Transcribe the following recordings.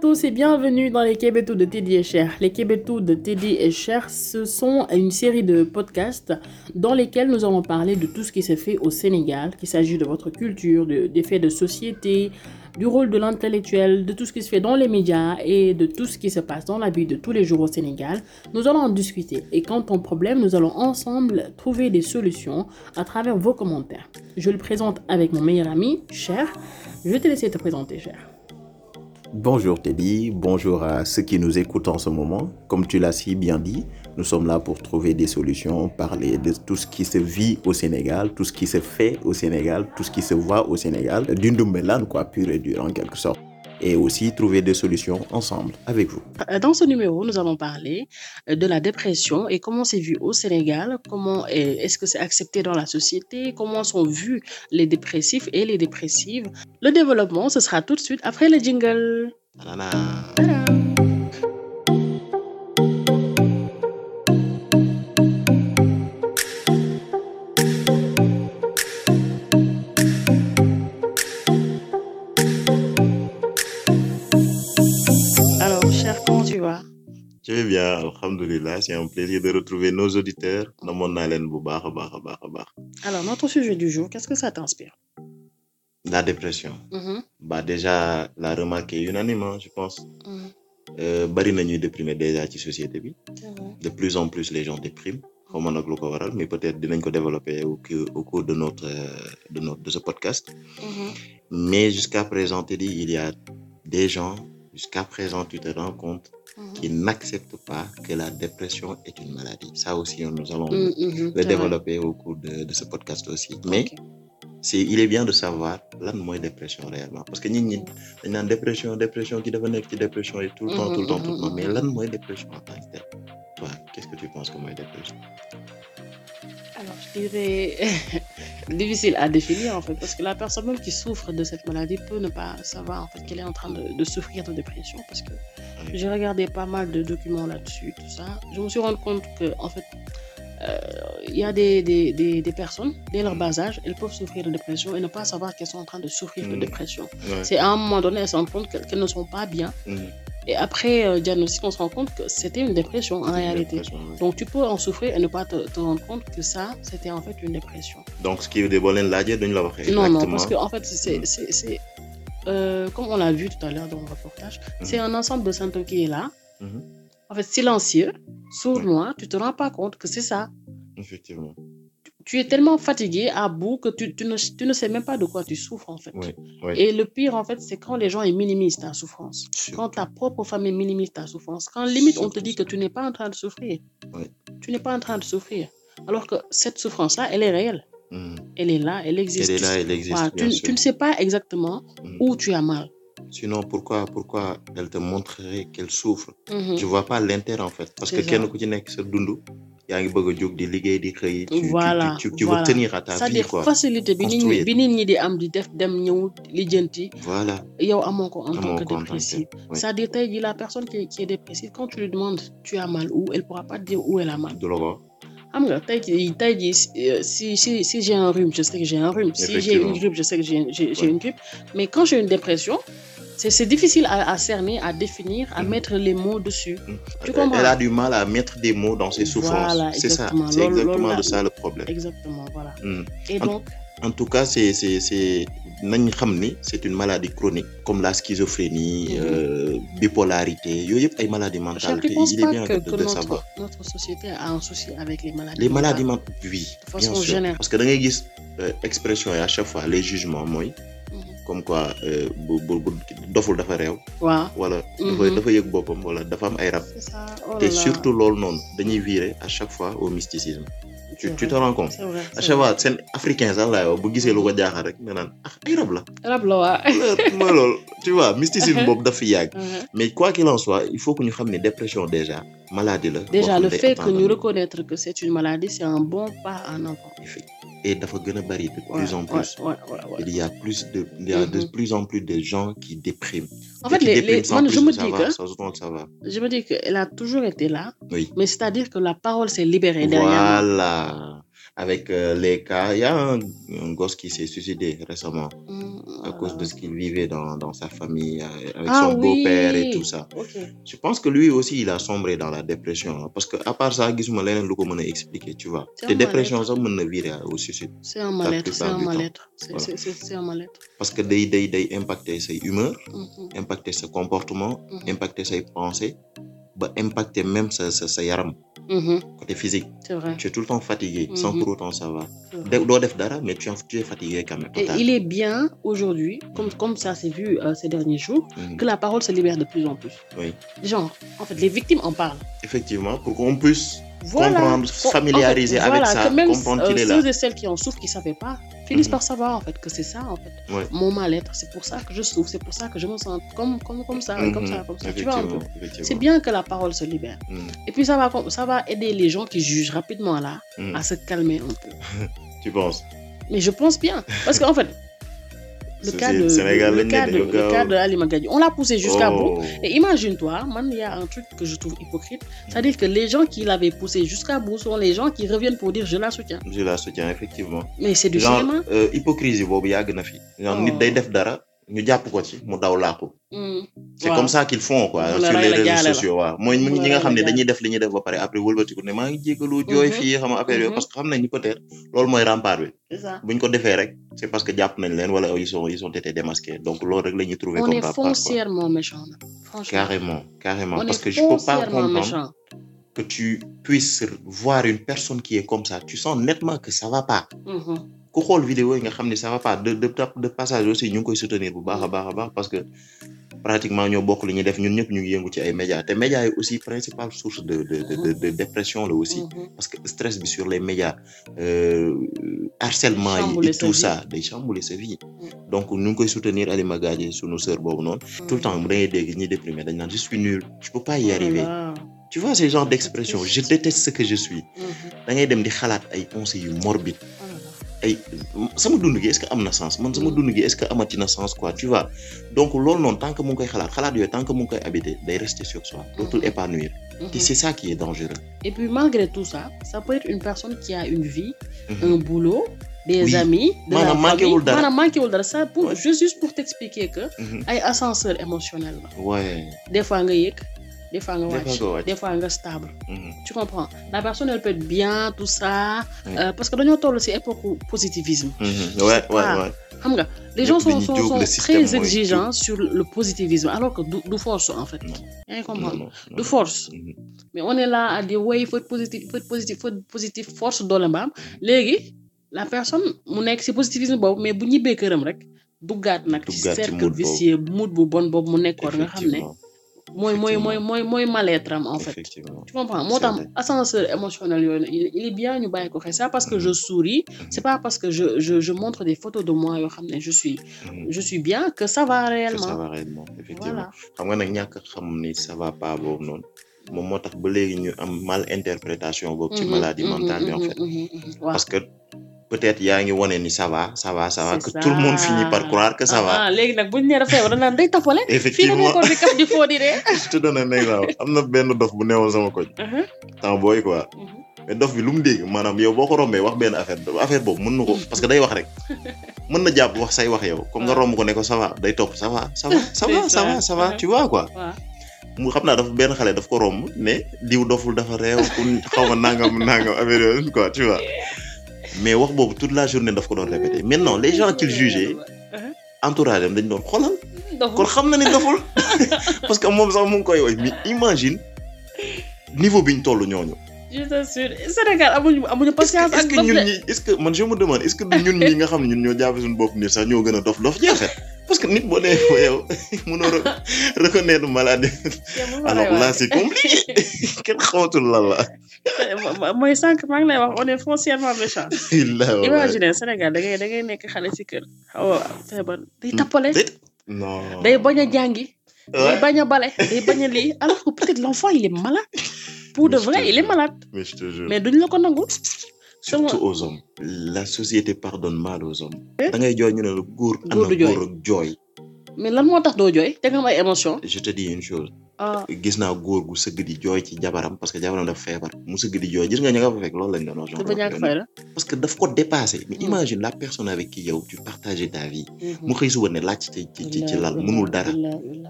tous et bienvenue dans les Québécois de Teddy et Cher. Les Québécois de Teddy et Cher, ce sont une série de podcasts dans lesquels nous allons parler de tout ce qui s'est fait au Sénégal, qu'il s'agit de votre culture, de, des faits de société, du rôle de l'intellectuel, de tout ce qui se fait dans les médias et de tout ce qui se passe dans la vie de tous les jours au Sénégal. Nous allons en discuter et quant au problème, nous allons ensemble trouver des solutions à travers vos commentaires. Je le présente avec mon meilleur ami, Cher. Je vais te laisser te présenter, Cher. Bonjour Teddy, bonjour à ceux qui nous écoutent en ce moment. Comme tu l'as si bien dit, nous sommes là pour trouver des solutions, parler de tout ce qui se vit au Sénégal, tout ce qui se fait au Sénégal, tout ce qui se voit au Sénégal, d'une dombelane quoi, pure et dure en quelque sorte. Et aussi trouver des solutions ensemble avec vous. Dans ce numéro, nous allons parler de la dépression et comment c'est vu au Sénégal, comment est-ce que c'est accepté dans la société, comment sont vus les dépressifs et les dépressives. Le développement, ce sera tout de suite après le jingle. Tadam. Alors, Alhamdoulilah, c'est un plaisir de retrouver nos auditeurs. Alors, notre sujet du jour, qu'est-ce que ça t'inspire? La dépression. Mhm, Bah déjà, la remarque est unanime, hein, je pense. mhm, Euh, bari na ñuy déprimer déjà ci société bi. De plus en plus, les gens dépriment. ma nag lu ko waral mais peut-être dinañ ko développer au, au cours de notre euh, de notre de ce podcast. Mhm, Mais jusqu'à présent, Teddy, il y a des gens, jusqu'à présent, tu te rends compte, mhm. qui n'acceptent pas que la dépression est une maladie. Ça aussi, nous allons Mhm, mhm, le c'est vrai. développer au cours de, de ce podcast aussi. Mais c'est, il est bien de savoir lan mooy dépression réellement. Parce que nit ñi dañ naan dépression, dépression, qui dafa nekk ci dépression et tout le temps, tout le temps, tout le temps. Mais lan mooy dépression en tant que tel Toi, qu'est-ce que tu penses que mooy dépression? Alors, je dirais difficile à définir en fait, parce que la personne même qui souffre de cette maladie peut ne pas savoir en fait qu'elle est en train de, de souffrir de dépression, parce que j'ai regardé pas mal de documents là-dessus, tout ça. Je me suis rendu compte que en fait, euh, il y a des, des, des, des personnes dès leur bas âge, elles peuvent souffrir de dépression et ne pas savoir qu'elles sont en train de souffrir de Mm. dépression. Ouais. C'est à un moment donné, elles se rendent compte qu'elles ne sont pas bien, Mhm. Et après euh, diagnostic, on se rend compte que c'était une dépression en réalité. dépression. Donc tu peux en souffrir et ne pas te, te rendre compte que ça, c'était en fait une dépression. Donc, ce qui laajee duñ la wax Non, non, parce que en fait, c'est, Mm. c'est, c'est, euh, comme on l'a vu tout à l'heure dans le reportage, c'est un ensemble de symptômes qui est là, Mhm. en fait silencieux, sourd-muet, tu te rends pas compte que c'est ça. Effectivement. Tu es tellement fatigué à bout que tu, tu ne, tu ne sais même pas de quoi tu souffres en fait. Oui, oui. Et le pire en fait, c'est quand les gens ils minimisent ta souffrance. Surtout. Quand ta propre famille minimise ta souffrance. Quand limite on te dit que tu n'es pas en train de souffrir. Oui. Tu n'es pas en train de souffrir. Alors que cette souffrance-là, elle est réelle. Mhm. Elle est là, elle existe. Elle est là, elle existe, Voilà, tu, ne sais pas exactement Mhm. où tu as mal. Sinon, pourquoi, pourquoi elle te montrerait qu'elle souffre? Mhm. Je vois pas l'intérêt en fait. Parce que C'est ça. kenn yaa ngi bëgg a jóg di liggéey di xëy. Voilà, tu, tu, veux tenir à ta vie quoi. facilité bi nit ñi bi nit ñi di am di def dem ñëw lijjanti. Voilà. yow amoo ko en tant que dépressif c'est-à-dire tey jii la personne qui, est- qui est dépressive quand tu lui demandes tu as mal où elle pourra pas te dire où elle a mal. Du la ko wax. xam nga tey jii tey jii si euh, si si si j'ai un rhume je sais que j'ai un rhume. Si j'ai une grippe je sais que j'ai j'ai une grippe. Mais quand j'ai une dépression c'est difficile à, à cerner à définir à Mhm. mettre les mots dessus Tu Elle- comprends? Elle a du mal à mettre des mots dans ses souffrances. Voilà, c'est ça. exactement. C'est exactement de ça le problème. exactement voilà Mm. et En- donc? En tout cas, c'est c'est c'est nañ xam ni c'est une maladie chronique comme la schizophrénie, Mhm. euh, bipolarité yooyu yëpp ay maladies je mentales. ne te- pense il est bien que, de, notre, savoir. notre société a un souci avec les maladies les maladies mentales? oui De façon bien sûr générale. parce que da ngay gis euh, expression yi à chaque fois les jugements mooy. Comme quoi euh, bu bu bu doful dafa réew. Waaw. Wala Mhm. dafa dafa yëg boppam wala dafa am ay rab. Oh te surtout loolu noonu dañuy virer à chaque fois au mysticisme. Tu tu te rends compte? À chaque fois seen africain sax laay wax bu gisee lu ko jaaxal rek nga naan ah ay rab la. Rab la waa mooy loolu. Tu vois mysticisme boobu dafa yàgg. Mais quoi qu'il en soit il faut que ñu xam ne dépression déjà maladie la déjà le fait que ñu reconnaître que c'est une maladie c'est un bon pas en avant. Et dafa gën a bari de plus en plus. il y a plus de il y a de Mhm. plus en plus de gens qui dépriment. En fait les, les, man, je me dis que savoir je me dis qu'elle a toujours été là oui. mais c'est-à-dire que la parole s'est libérée derrière voilà. Avec euh, les cas il y a un, gosse qui s'est suicidé récemment. Mm, à cause de ce qu'il vivait dans, dans sa famille, euh, avec Ah son beau-père et oui. tout ça. Ok. Je pense que lui aussi, il a sombré dans la dépression. hein, Parce que, à part ça, ko mën a expliquer, tu vois. C'est Te un dépression, ça na virer au suicide. C'est un mal-être, c'est un mal-être. C'est un mal-être. Parce que day, day, day impacter sa humeur, Mhm, impacter sa comportement, Mhm. impacter ses pensées, impacter même sa, sa, sa yaram, mhm, côté physique. C'est vrai. Tu es tout le temps fatigué, sans Mhm. pour autant ça va. mais tu, es- tu es fatigué quand même. Et il est bien aujourd'hui, comme, comme ça s'est vu euh, ces derniers jours, Mhm. que la parole se libère de plus en plus. Oui. Genre, en fait, les victimes en parlent. Effectivement, pour qu'on puisse Voilà. comprendre, familiariser en fait, avec ça, même comprendre euh, qu'il est là. ceux et celles qui en souffrent, qui ne savaient pas, finissent Mhm. par savoir en fait que c'est ça en fait. Ouais. Mon mal-être, c'est pour ça que je souffre, c'est pour ça que je me sens comme, comme, comme ça, comme Mhm. ça, comme ça. Tu vois un peu. C'est bien que la parole se libère. Mhm. Et puis ça va, ça va aider les gens qui jugent rapidement là Mhm. à se calmer un peu. Tu penses? Mais je pense bien. Parce qu'en fait, le cas de, le lañ cas ne de, dañoo le gaaw- cas de Ali Magadji, on l'a poussé jusqu'à bout. Oh. Et imagine-toi, il y a un truc que je trouve hypocrite. C'est-à-dire que les gens qui l'avaient poussé jusqu'à bout sont les gens qui reviennent pour dire je la soutiens. Je la soutiens, effectivement. Mais c'est du genre cinéma. euh, hypocrisie boobu yàgg na fi. genre Oh. nit day def dara ñu jàpp ko ci mu daw làqu. Mm. c'est comme ça qu'ils font quoi sur les réseaux sociaux waaw. Mooy ñi nga xam ne dañuy def li ñuy def ba pare après wëlbatiku ne maa ngi jégalu jooy Mhm. fii xam nga affaire yooyu parce que xam nañ ni peut-être loolu mooy rempart bi. Buñ ko defee rek c'est parce que jàpp nañ leen wala ils sont ils ont été démasqués. Donc loolu rek la ñuy trouver On comme est foncièrement méchant. carrément carrément. Parce que je peux pas comprendre que tu puisses voir une personne qui est comme ça. Tu sens nettement que ça va pas. Mhm. Ku xool vidéo yi nga xam ne ça va pas de de de passage aussi ñu ngi koy soutenir bu baax a baax a baax parce que pratiquement ñoo bokk li ñuy def ñun ñëpp ñu ngi yëngu ci ay médias te médias yi aussi principale source de de de de, dépression la aussi Mhm. parce que stress bi sur les médias euh, harcèlement yi et tout ça day chambouler sa vie donc ñu ngi koy soutenir Alima Gadji sunu sœur boobu noonu tout le temps da ngay dégg ñi déprimé dañ naan je suis nul je peux pas y arriver Voilà. tu vois ces genres d'expression je déteste ce que je suis Mhm. da ngay dem di xalaat ay pensées yu morbide Voilà. Ay sama dund gi est-ce que am na sens? Man sama dund gi est-ce que amati na sens quoi? Tu vois? Donc loolu noonu tant que mu ngi koy xalaat xalaat yooyu tant que mu ngi koy habiter day rester sur soi dootul épanouir Mhm. te c'est ça qui est dangereux Et puis malgré tout ça, ça peut être une personne qui a une vie, Mhm. un boulot, des Oui. amis, de Maanaam manqué wul dara. Maanaam manqué wul dara. Ça pour Ouais. juste juste pour t'expliquer que Mhm. ay ascenseur émotionnel la. ouais Des fois nga yëg, des fois nga Des fois wàcc, nga wàcc. des fois nga stable. Mhm. Tu comprends? La personne elle peut être bien tout ça euh, parce que dañoo toll ci époque positivisme. Mhm. ouais ouais Ah. ouais xam nga les gens sont sont, sont très exigeants sur le positivisme alors que du, du force en fait. Yaa ngi comprendre? Du force. Mhm. mais on est là à dire il faut être positif il faut être positif il faut être positif force doole mbaam léegi la personne mu nekk ci positivisme boobu mais bu ñibbee këram rek duggaat nag ci Duggaat ci cercle mood boobu. vicieux mood bu bon boobu mu nekkoon nga xam ne Effectivement, mooy mooy mooy mooy mooy mal-être am en fait. Tu comprends? Moo tax ascenseur émotionnel yooyu il est bien ñu bàyyi ko xel. Pas parce que Mhm. je souris c'est pas parce que je je je montre des photos de moi yoo xam ne je suis Mhm. je suis bien que ça va que ça réellement va réellement. effectivement. Voilà. Xam nga nag ñàkk a xam ni ça va pas boobu noonu moom moo tax ba léegi ñu am mal interprétation boobu ci Mhm, maladie mhm, mentale bi en mhm, fait. Mhm, mhm. parce que peut-être yaa ngi wane ni ça va ça va ça va. Que tout le monde finit par croire que ça va. Ah léegi nag buñ dafa feebar naan day la effectivement. di kaf di foo di ree. Je te donne un exemple. Am na benn dof bu newoon sama koñ. Temps booy quoi. Mais dof bi lu mu dégg maanaam yow boo ko rombee wax benn affaire affaire boobu mën na ko parce que day wax rek. Mën na jàpp wax say wax yow. Comme nga romb ko ne ko ça va. Day topp ça va ça va ça va ça va ça. va. Tu vois quoi. Mu xam naa dafa benn xale daf ko romb ne diw doful dafa réew ku xaw ma nangam nangam affaire yooyu quoi tu vois mais wax boobu toute la journée daf ko doon répéter maintenant les gens qu'il jugeait entourage am dañ doon xoolal. Kon xam na ni doful. Parce que moom sax mu ngi koy woy mais imagine niveau bi ñu toll ñooñu. je t'assure Sénégal amuñu amuñu patience est-ce que ñun ñi est-ce que man je me demande est-ce que ñun ñi nga xam ne ñun ñoo suñu bopp nii sax ñoo gën a dof dof parce que nit boo nee fa yow mënoo re- reconnaître maladie. Alors là c'est compliqué. Kenn xamatul lan la. mooy sànq maa ngi lay wax on est foncièrement méchant. Sénégal da ngay da ngay nekk xale si kër. Xaw a feebar. Day tappale. Déet. non. day bañ a jàngi. Day bañ a bale. Day bañ a lii. Alors que peut-être l'enfant il est malade. Pour de vrai il est malade. Mais je te jure. mais duñ la ko nangul surtout aux hommes. la société pardonne mal aux hommes. da ngay jooy ñu ne la góor. Góor ana du jooy. góor ak jooy. mais lan moo tax doo jooy? Te nga am ay émotion. Je te dis une chose. Ah. Gis naa góor gu sëgg di jooy ci jabaram parce que jabaram dafa feebar. Mu sëgg di jooy. Gis nga ña nga fa fekk loolu lañ doon wax. Parce que daf ko dépassé mais Mm. imagine la personne avec qui yow tu partages ta vie. Mu xëy suba ne laaj ci ci ci ci lal mënul dara.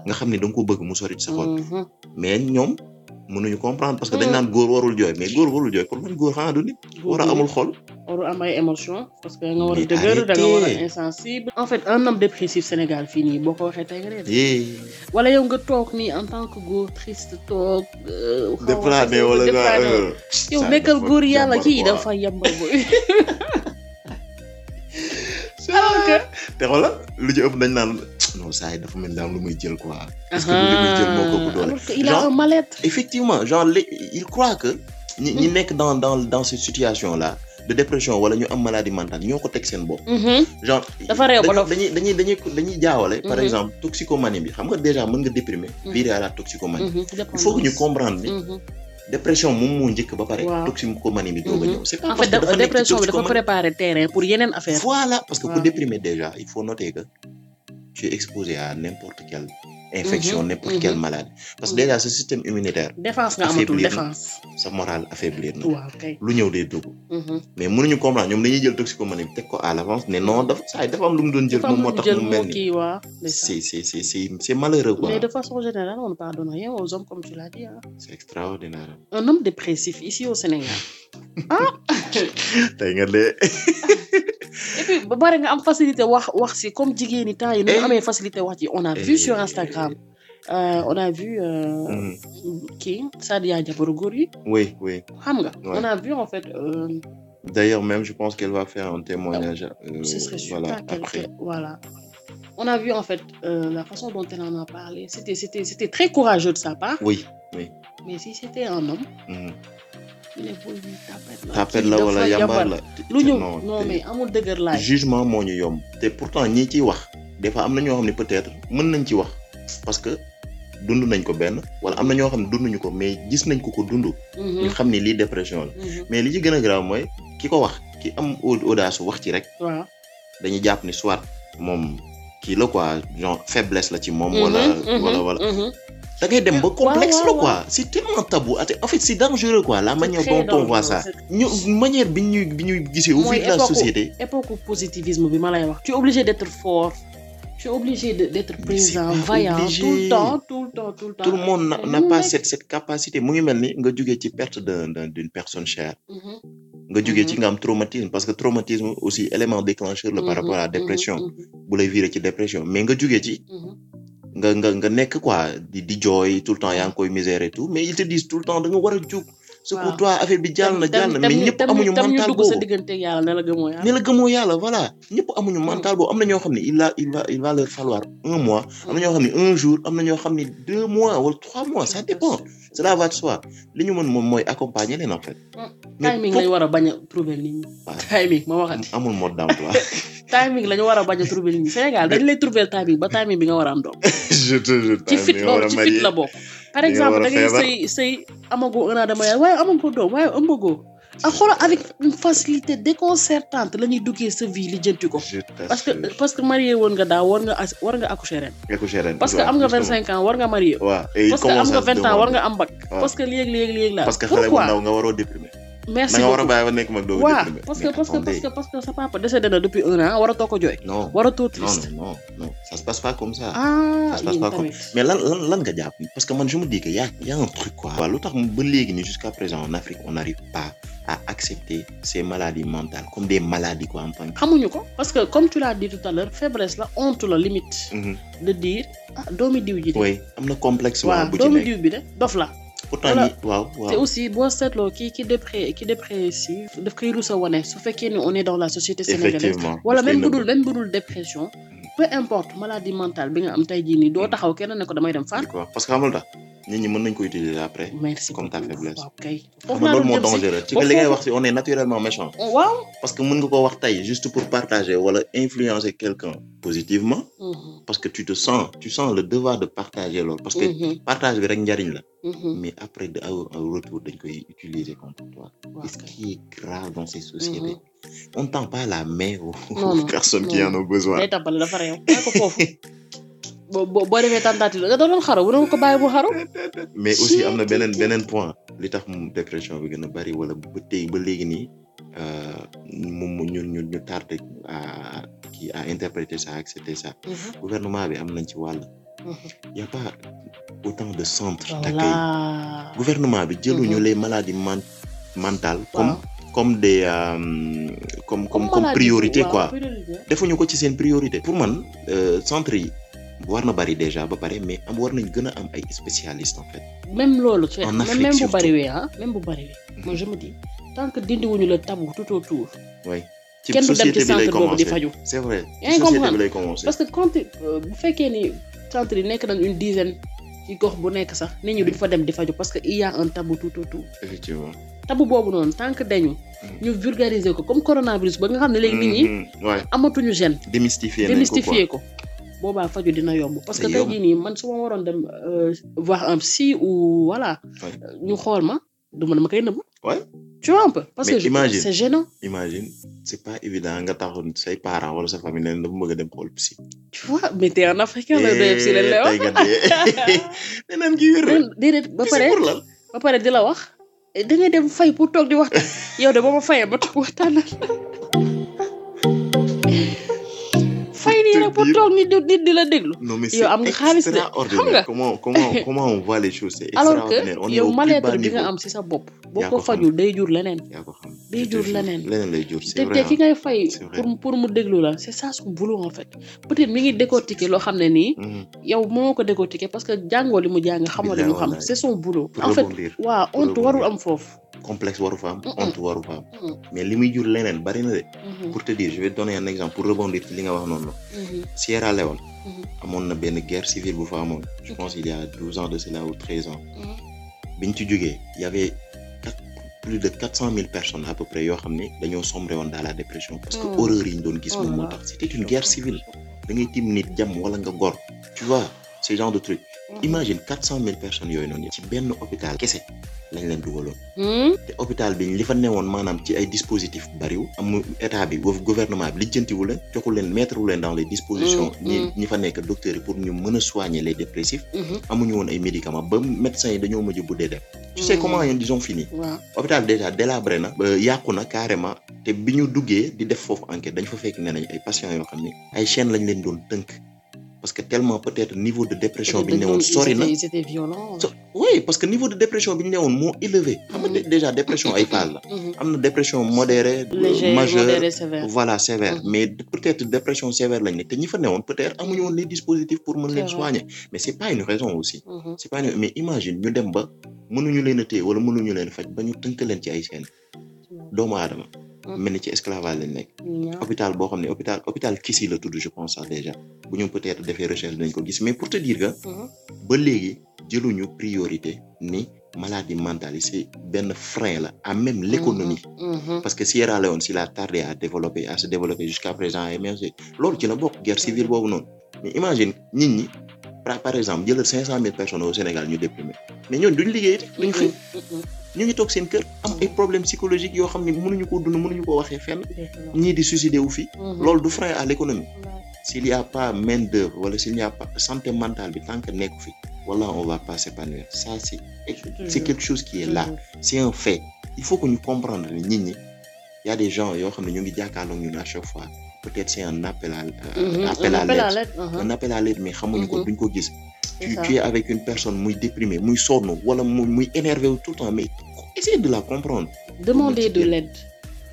nga xam ne da nga ko bëgg mu sori ci sa xol. Mais ñoom mënuñu comprendre parce que dañ Mm. naan góor warul jooy mais góor warul jooy kon man góor xanaa du nit war a amul xol waru am ay émotion parce que nga war a dëgër da nga war a arrêtez. insensible. en fait un homme dépressif Sénégal fii nii boo ko waxee tey nga yee wala yow nga toog nii en tant que góor triste toog. euh, déplané wala nga wu. yow nekkal góor yàlla kii dafa yambal boy. alors que. te xoolal lu ci ëpp dañ naan non saa yi dafa mel ni daal lu muy jël quoi est-ce que du li muy jël moo ko ëpp doole alors que il a Genre- un mal-être. effectivement genre il croit que ñi ñi nekk dans dans dans cette situation là de dépression wala ñu am maladie mentale ñoo ko teg seen bopp genre Dafa réew ba dañuy dof. dañuy dañuy dañuy dañuy jaawale par exemple toxicomanie bi xam nga déjà mën nga déprimer virer à la toxicomanie Mhm. il faut que ñu comprendre ni Mhm. dépression moom moo njëkk ba pare Waaw. toxicomanie bi doog a Mhm. ñëw c'est pas parce fait que dafa nekk ci dépression bi dafa préparer terrain pour yeneen affaire. voilà parce que Waaw. déprimer déjà il faut noter que tu es exposé à n'importe quelle infection Mhm. n'importe Mhm. quelle maladie parce que Mhm. déjà ce système immunitaire défense nga amatul Affaiblir. défense. sa morale affaiblir na waaw kay. lu ñëw day dugg Mhm. mais mënuñu comprendre ñoom dañuy jël toxicomanie bi teg ko à l'avance ne non dafa saa yi dafa am lu mu doon jël moom moo tax mu mel c'est c'est c'est c'est c'est malheureux quoi mais de façon générale on ne pardonne rien aux hommes comme tu l'as dit hein. c'est extraordinaire un homme dépressif ici au Sénégal. tey nga dee et puis ba bari nga am facilité wax wax si comme jigéen ñi temps yi nu Eh. amee facilité wax ci on a vu Eh. sur Instagram. Euh, on a vu euh, Mhm. kii Sadia jabaru góor yi. Oui oui. Xam nga on a vu en fait euh, d'ailleurs même je pense qu'elle va faire un témoignage euh, ce serait super voilà après. voilà. On a vu en fait euh, la façon dont elle en a parlé. C'était très courageux de sa part. Oui oui. Mais si c'était un homme il tapet la wala yambar la. Lu ñëw non mais amul dëgër laay. jugement moo ñu yomb. Te pourtant ñi ciy wax des fois am na ñoo xam ne peut-être mën nañ ci wax parce que dund nañ ko benn wala am na ñoo xam ne dunduñu ko mais gis nañ ko ko dund. Mhm, ñu xam ni lii dépression la. Mhm. mais li ci gën a grave mooy ki ko wax ki am au- audace wax ci rek waaw. dañuy jàpp ni soit moom kii la quoi genre faiblesse la ci moom wala Mhm, wala wala. Mhm. Da ngay dem ba complexe la quoi. c'est tellement tabou. Ate en fait c'est dangereux quoi la manière dont on voit ça. ñu manière bi ñuy bi ñuy gisee au Mooy vu de la société. époque positivisme bi ma lay wax tu es obligé d'être fort. Tu es obligé d'être présent vaillant obligé. tout le temps tout le temps tout le temps. Tout le monde n'a- pas cette cette capacité. Mu ngi mel ni nga jugee ci perte d'un d'un- d'une personne chère. Mhm, nga jugee Mhm. ci nga am traumatisme parce que traumatisme aussi élément déclencheur la par mhm, rapport à la mhm, dépression. Mhm, bu lay virer ci dépression. Mais nga jugee ci mhm. Nga nga nga nekk quoi di di jooy tout le temps yaa ngi koy misère et tout. Mais ils te disent tout le temps da nga war a jug secours toi affaire bi jàll na jàll na mais ñëpp amuñu mental boobu ne la gëmoo yàlla ne la gëmoo yàlla voilà. Ñëpp amuñu mental boobu am na ñoo xam ne il va il va il va leur falloir un mois. Am na ñoo xam ne un jour. Am na ñoo xam ne deux mois wala trois mois. Ça dépend. cela va de soi. Li ñu mën moom mooy accompagner leen en fait. mais timing lañu war a bañ a trouver nit ñi timing ma waxati amul mode d'emploi. timing lañu war a bañ a trouver nit ñi. Sénégal dañ lay trouver timing ba timing bi nga war a am doom je te je ci fit loolu ci fit la bokk. Par exemple da ngay sëy sëy amagoo un an de mariage waaye amagoo doom waaye ëmbagoo ak xoolal avec une facilité déconcertante la ñuy duggee sa vie lijjanti ko. Parce que parce que marié woon nga daaw war nga war nga accoucher ren. Accoucher ren, parce que am nga justement. vingt cinq ans war nga marié. Waaw parce que am nga à se vingt ans war nga am bac. Parce que léegi léegi léegi la parce que xale bu pourquoi? ndaw nga waroo déprimer. Merci da nga war a beaucoup bàyyi ba nekk mag doo waaw déprimer. parce que parce que parce que parce que sa papa décédé na depuis un an waratoo ko jooy non waratoo non triste non non ça se passe pas comme ça. ah Ça se passe yéen pas comme- tamit mais lan lan lan nga jàpp parce que man je me dis que y a y a un truc quoi. waaw lu tax ba léegi nii jusqu'à présent en Afrique on n'arrive pas à accepter ces maladies mentales comme des maladies quoi en tant que. xamuñu ko parce que comme tu l'as dit tout à l'heure faiblesse la honte la limite Mhm. de dire ah doomi diw ji de oui am na complexe. waaw waaw bu ci doomi nekk diw bi de dof la pourtant ñi waaw te waaw. aussi boo seetloo ki ki dépré ki dépressif daf koy rusa wane. Su fekkee ne on est dans la société sénégalaise wala même bu nëbb. dul même bu dul dépression peu importe maladie mentale bi nga am tey jii nii doo taxaw kenn ne ko damay dem faat parce que xamul tax? Nit ñi mën nañ ko utiliser après. merci Comme ta faiblesse. waaw kay foofu loolu moo dangereux. Ci que li ngay wax si on est naturellement méchant. waaw. Parce que mën nga ko wax tey juste pour partager wala influencer quelqu'un positivement Mhm, parce que tu te sens tu sens le devoir de partager loolu. Parce que mhm, partage bi rek njariñ la. Mhm. mais après de au retour dañ koy utiliser contre toi. Waaw ce qui est grave dans ces sociétés? On tend pas la main aux, personnes qui en ont besoin. Day dafa réew. Ko foofu boo boo defee tentative nga doon xaru bu ko bàyyi bu xaru. mais aussi am na beneen beneen point. Li tax mu dépression bi gën a bari wala ba tey ba léegi nii moom mu ñun ñu tardé à kii à interpréter ça accepter ça. Gouvernement bi am nañ ci wàll. y a pas autant de centres d'accueil. Gouvernement bi jëluñu les maladies man mentales comme comme des euh, comme comme comme priorité quoi. defuñu ko ci seen priorité. Pour man euh, centre yi war na bari déjà ba pare mais am war nañ gën a am ay spécialistes en fait. Même loolu tu En même Afrique même bu bariwee ah même bu bariwee moi je me dis tant que dindiwuñu le tabou tout autour oui ci kenn du dem société ci bi lay centre boobu di commencer. faju. C'est vrai. Ci société bi lay parce que quand euh, bu fekkee ni centre yi nekk nañ une dizaine ci gox bu nekk sax nit ñi duñ fa dem di faju parce que il y a un tabou tout autour. Effectivement. Tabou boobu noonu tant que dañu ñu vulgariser ko comme coronavirus ba nga xam ne léegi nit ñi Mhm, ouais. amatuñu gêne démystifier ko démystifier ko boobaa faju dina yomb. Parce que tey jii nii man su ma waroon dem euh, voir un psy ou voilà ñu xool ma du ma dama koy nëbb. Ouais. tu vois un peu? Parce que c'est gênant. imagine c'est pas évident nga taxoon say parents wala sa famille ne dafa bëgg a dem xool psy. Tu vois mais t'es un africain la doy si leen lay wax neneen gi wér déedéet ba Psy pare ba pare di la wax. Da ngay dem fay pour toog di waxtaan. Yow de ba ma fayee ma toog waxtaanal fay rek pour toog nit nit di la déglu. Non mais Yow am nga xaalis de, xam nga. extraordinaire comment comment comment on voit les choses c'est alors extraordinaire. Que on est yow mal-être bi nga am si sa bopp. Boo ko fajul day jur leneen. Yaa ko xam. Day jur leneen. leneen lay jur c'est vrai te ki hein. ngay fay C'est vrai. pour pour mu déglu la c'est ça son boulot en fait. Peut-être mi ngi décortiquer loo xam ne nii Mhm. yow moo ko décortiquer parce que jàngoo li mu jàng xamoo li mu xam. c'est son boulot. En fait waaw honte warul am foofu. Complexe waru fa am honte waru fa am. Mais li muy jur leneen bari na de. Mhm, pour te dire je vais donner un exemple pour rebondir ci li nga wax noonu. Mhm, Sierra Leone. Mhm, amoon na benn guerre civile bu fa amoon. Je pense il y a douze ans de cela ou treize ans. Mhm. biñ ci jógee y avait plus de quatre cent mille personnes à peu près yoo xam ne dañoo woon dans la dépression. Parce que Mm. horreur yi ñu doon gis moom moo là tax. C'était une guerre civile. Da ngay tim nit jàmm wala nga gor. Tu vois ce genre de truc imagine quatre cent mille personnes yooyu noonu ci benn hôpital kese lañ leen dugaloon. Hmm? te hôpital bi li fa newoon maanaam ci ay dispositifs bariw amu état bi gouvernement bi lijjantiwu leen joxu leen mettre wu leen dans les dispositions. Mm, ñi mm. ñi fa nekk docteurs yi pour ñu mën a soigner les dépressifs. Amuñu woon ay médicaments ba médecins yi dañoo mujj buddee dem. Tu sais Mm. comment ils ont fini? Waaw hôpital déjà délabré na ba yàqu na carrément te bi ñu duggee di def foofu enquête dañ fa fekk ne nañ ay patients yoo xam ne ay chaînes lañ leen doon tënk parce que tellement peut-être niveau de dépression bi ñu ne woon sori na. oui parce que niveau de dépression bi ñu ne woon moo élevé. Xam nga dé- déjà dépression ay phase la. Mhm. am na dépression modérée majeure voilà sévère. Mhm. mais peut-être dépression sévère lañ ne. Te ñi fa newoon peut-être amuñu woon les dispositifs pour mën leen soigner. Mais c'est pas une raison aussi. Mhm. c'est pas une mais imagine ñu dem ba mënuñu leen a téye wala mënuñu leen faj ba ñu tënk leen ci ay seen. Doomu aadama. Mel ni ci esclavage lañ nekk. Hôpital boo xam ne hôpital hôpital Kissy la tudd je pense sax déjà. Bu ñu peut-être defee recherche dañ ko gis. Mais pour te dire que Mhm. ba léegi jëluñu priorité ni maladie mentale yi c'est benn frein la à même l'économie. Mhm. parce que Sierra Leone s'il a tardé à développer à se développer jusqu'à présent et même loolu ci la bokk guerre civile boobu noonu. Mais imagine nit ñi par exemple jëlal cinq cent mille personnes au Sénégal ñu déprimé. Mais ñooñu duñ liggéey duñ xëy Mhm. Ñu ngi toog seen kër am ay problèmes psychologiques yoo xam ne mënuñu koo dund mënuñu koo waxee fenn. Ñii di suicider wu fii Mhm. loolu du frein à l'économie. S'il y a pas main d'œuvre wala s'il n'y a pas santé mentale bi tant que nekku fi wala on va pas s'épanouir. Ça c'est c'est quelque chose qui est là. c'est un fait. Il faut que ñu comprendre nit ñi y a des gens yoo xam ne ñu ngi jàkkaarloog ñun à chaque fois. Peut-être c'est un appel à euh, Mhm. l'aide un appel à l'aide mais xamuñu ko Mhm. duñ ko gis tu es avec une personne muy déprimé muy sonn wala muy muy énervé wu tout le temps mais essaye de la comprendre Demander de l'aide.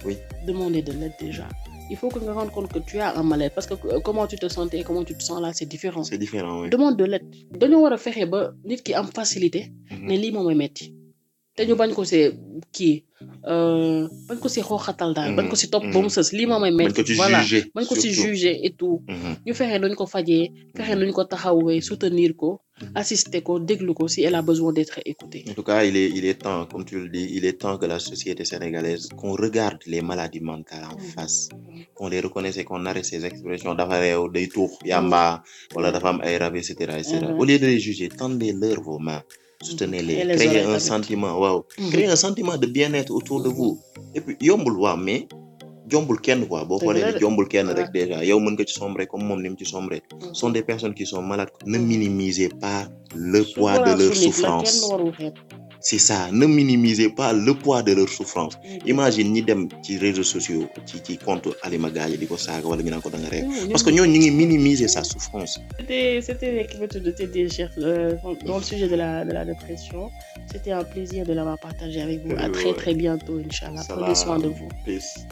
Oui. Demander de l'aide déjà. Il faut que tu te rendes compte que tu as un mal-être. Parce que euh, comment tu te sentais comment tu te sens là, c'est différent. c'est différent oui. Demande de l'aide. dañoo war a fexe ba nit ki am facilité. Lii moom mooy metti te ñu bañ ko see kii euh, bañ ko si xooxatal daal. bañ ko si topp ba mu sës lii mooy bañ metti. voilà bañ ko si juger et tout. Mhm. ñu fexe nuñ ko fajee fexe nuñ ko taxawee soutenir ko assister ko déglu ko si elle a besoin d'être écoutée. En tout cas, il est, il est temps, comme tu le dis, il est temps que la société sénégalaise, qu'on regarde les maladies mentales en face, qu'on les reconnaisse et qu'on arrête ces expressions réew, day tuux, yamba, ay rab, etc., etc. Au lieu de les juger, tendez-leur vos mains, soutenez-les, les créez un sentiment, waaw, Mhm. créez un sentiment de bien-être autour de Mhm. vous. Et puis, yombul, waaw, mais jombul kenn quoi boo Dëgg xoolee la ni de. jombul kenn rek déjà yow mën nga ci sombrer comme moom ni mu ci sombrer sont des personnes qui sont malades ne minimisez pas le poids de leur souffrance. C'est ça ne minimisez pas le poids de leur souffrance imagine ñi dem ci réseaux sociaux ci ci compte Alima Gaye di ko saaga wala ñu naan ko da nga reew parce que ñooñu ñu ngi minimiser sa souffrance C'était, c'était l'équipe de euh, dans le sujet de la, de la dépression. C'était un plaisir de l'avoir partagé avec vous. À très très bientôt, Inch'Allah. Prenez soin de vous. Peace.